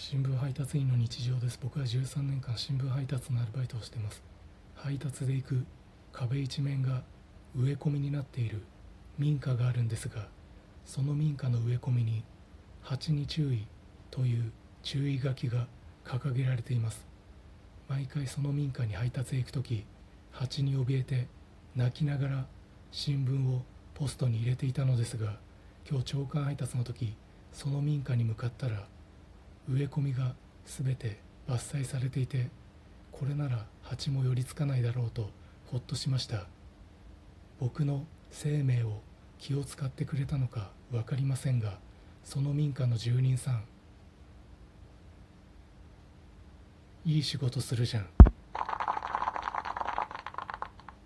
新聞配達員の日常です。僕は13年間新聞配達のアルバイトをしてます。配達で行く壁一面が植え込みになっている民家があるんですがその民家の植え込みに蜂に注意という注意書きが掲げられています。毎回その民家に配達へ行く時蜂に怯えて泣きながら新聞をポストに入れていたのですが今日朝刊配達の時その民家に向かったら植え込みが全て伐採されていてこれなら蜂も寄りつかないだろうとほっとしました。僕の生命を気を使ってくれたのか分かりませんがその民家の住人さん。いい仕事するじゃん。